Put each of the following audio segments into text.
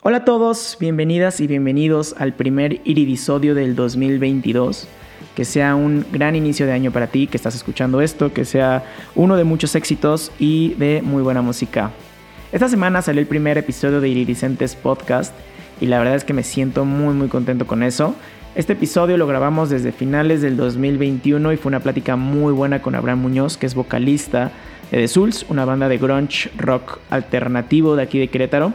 Hola a todos, bienvenidas y bienvenidos al primer iridisodio del 2022. Que sea un gran inicio de año para ti que estás escuchando esto, que sea uno de muchos éxitos y de muy buena música. Esta semana salió el primer episodio de Iridicentes Podcast y la verdad es que me siento muy muy contento con eso. Este episodio lo grabamos desde finales del 2021 y fue una plática muy buena con Abraham Muñoz, que es vocalista de The Souls, una banda de grunge rock alternativo de aquí de Querétaro.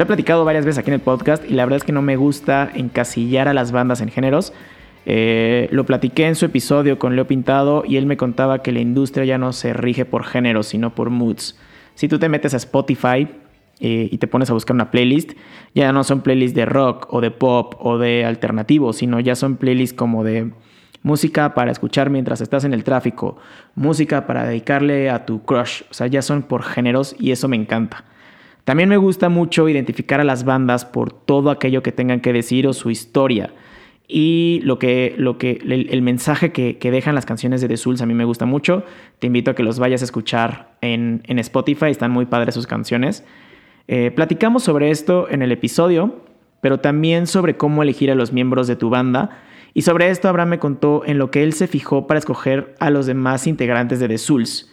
Lo he platicado varias veces aquí en el podcast y la verdad es que no me gusta encasillar a las bandas en géneros. Eh, lo platiqué en su episodio con Leo Pintado y él me contaba que la industria ya no se rige por géneros, sino por moods. Si tú te metes a Spotify eh, y te pones a buscar una playlist, ya no son playlists de rock o de pop o de alternativo, sino ya son playlists como de música para escuchar mientras estás en el tráfico, música para dedicarle a tu crush, o sea, ya son por géneros y eso me encanta. También me gusta mucho identificar a las bandas por todo aquello que tengan que decir o su historia. Y lo que, lo que, el, mensaje que, dejan las canciones de The Souls a mí me gusta mucho. Te invito a que los vayas a escuchar en, en Spotify, están muy padres sus canciones. Eh, platicamos sobre esto en el episodio, pero también sobre cómo elegir a los miembros de tu banda. Y sobre esto Abraham me contó en lo que él se fijó para escoger a los demás integrantes de The Souls.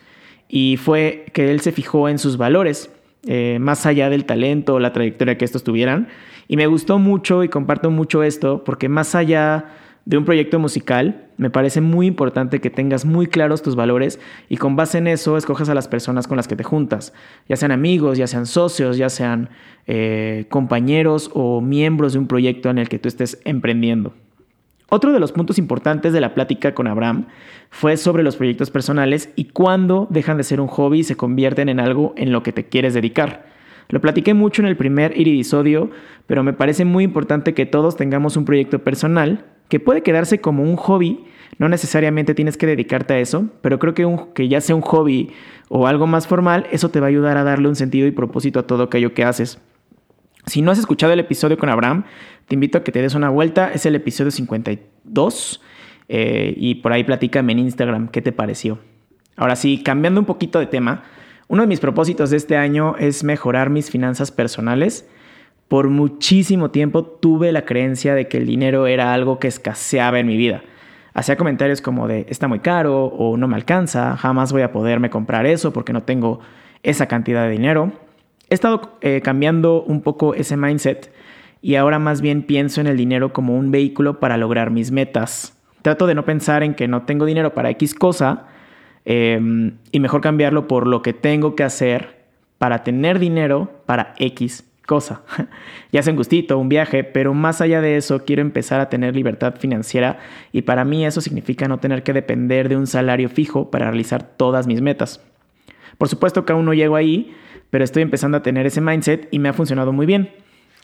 Y fue que él se fijó en sus valores, eh, más allá del talento o la trayectoria que estos tuvieran. Y me gustó mucho y comparto mucho esto porque más allá de un proyecto musical, me parece muy importante que tengas muy claros tus valores y con base en eso escojas a las personas con las que te juntas, ya sean amigos, ya sean socios, ya sean eh, compañeros o miembros de un proyecto en el que tú estés emprendiendo. Otro de los puntos importantes de la plática con Abraham fue sobre los proyectos personales y cuándo dejan de ser un hobby y se convierten en algo en lo que te quieres dedicar. Lo platiqué mucho en el primer iridisodio, pero me parece muy importante que todos tengamos un proyecto personal que puede quedarse como un hobby, no necesariamente tienes que dedicarte a eso, pero creo que, que ya sea un hobby o algo más formal, eso te va a ayudar a darle un sentido y propósito a todo aquello que haces. Si no has escuchado el episodio con Abraham, te invito a que te des una vuelta, es el episodio 52 eh, y por ahí platícame en Instagram qué te pareció. Ahora sí, cambiando un poquito de tema, uno de mis propósitos de este año es mejorar mis finanzas personales por muchísimo tiempo tuve la creencia de que el dinero era algo que escaseaba en mi vida. Hacía comentarios como de está muy caro o no me alcanza, jamás voy a poderme comprar eso porque no tengo esa cantidad de dinero. He estado eh, cambiando un poco ese mindset y ahora más bien pienso en el dinero como un vehículo para lograr mis metas. Trato de no pensar en que no tengo dinero para X cosa em, y mejor cambiarlo por lo que tengo que hacer para tener dinero para X cosa. ya sea un gustito, un viaje, pero más allá de eso quiero empezar a tener libertad financiera y para mí eso significa no tener que depender de un salario fijo para realizar todas mis metas. Por supuesto que aún no llego ahí, pero estoy empezando a tener ese mindset y me ha funcionado muy bien.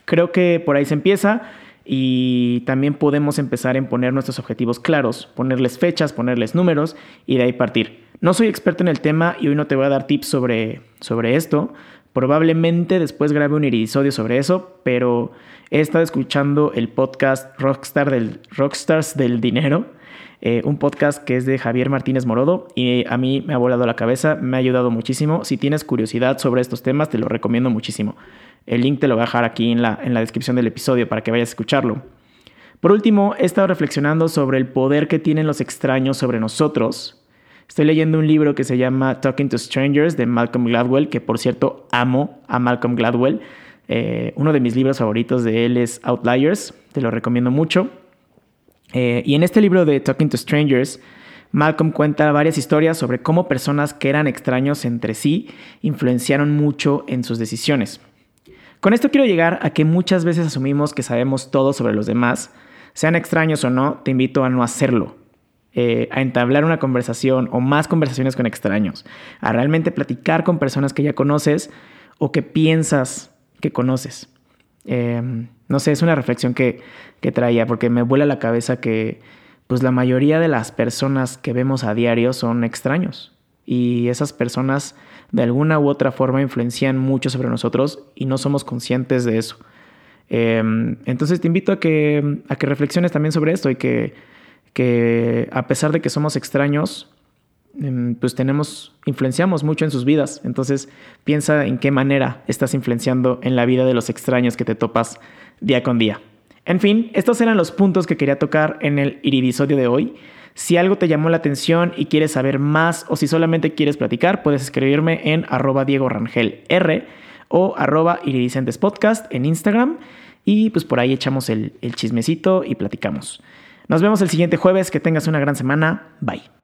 Creo que por ahí se empieza y también podemos empezar en poner nuestros objetivos claros, ponerles fechas, ponerles números y de ahí partir. No soy experto en el tema y hoy no te voy a dar tips sobre, sobre esto, Probablemente después grabe un irisodio sobre eso, pero he estado escuchando el podcast Rockstar del, Rockstars del Dinero, eh, un podcast que es de Javier Martínez Morodo y a mí me ha volado la cabeza, me ha ayudado muchísimo. Si tienes curiosidad sobre estos temas, te lo recomiendo muchísimo. El link te lo voy a dejar aquí en la, en la descripción del episodio para que vayas a escucharlo. Por último, he estado reflexionando sobre el poder que tienen los extraños sobre nosotros Estoy leyendo un libro que se llama Talking to Strangers de Malcolm Gladwell, que por cierto amo a Malcolm Gladwell. Eh, uno de mis libros favoritos de él es Outliers, te lo recomiendo mucho. Eh, y en este libro de Talking to Strangers, Malcolm cuenta varias historias sobre cómo personas que eran extraños entre sí influenciaron mucho en sus decisiones. Con esto quiero llegar a que muchas veces asumimos que sabemos todo sobre los demás, sean extraños o no, te invito a no hacerlo. Eh, a entablar una conversación o más conversaciones con extraños, a realmente platicar con personas que ya conoces o que piensas que conoces. Em, no sé, es una reflexión que, que traía porque me vuela la cabeza que pues la mayoría de las personas que vemos a diario son extraños y esas personas de alguna u otra forma influencian mucho sobre nosotros y no somos conscientes de eso. Em, entonces te invito a que, a que reflexiones también sobre esto y que que a pesar de que somos extraños, pues tenemos, influenciamos mucho en sus vidas. Entonces piensa en qué manera estás influenciando en la vida de los extraños que te topas día con día. En fin, estos eran los puntos que quería tocar en el iridisodio de hoy. Si algo te llamó la atención y quieres saber más o si solamente quieres platicar, puedes escribirme en arroba Diego Rangel R o arroba Podcast en Instagram y pues por ahí echamos el, el chismecito y platicamos. Nos vemos el siguiente jueves, que tengas una gran semana, bye.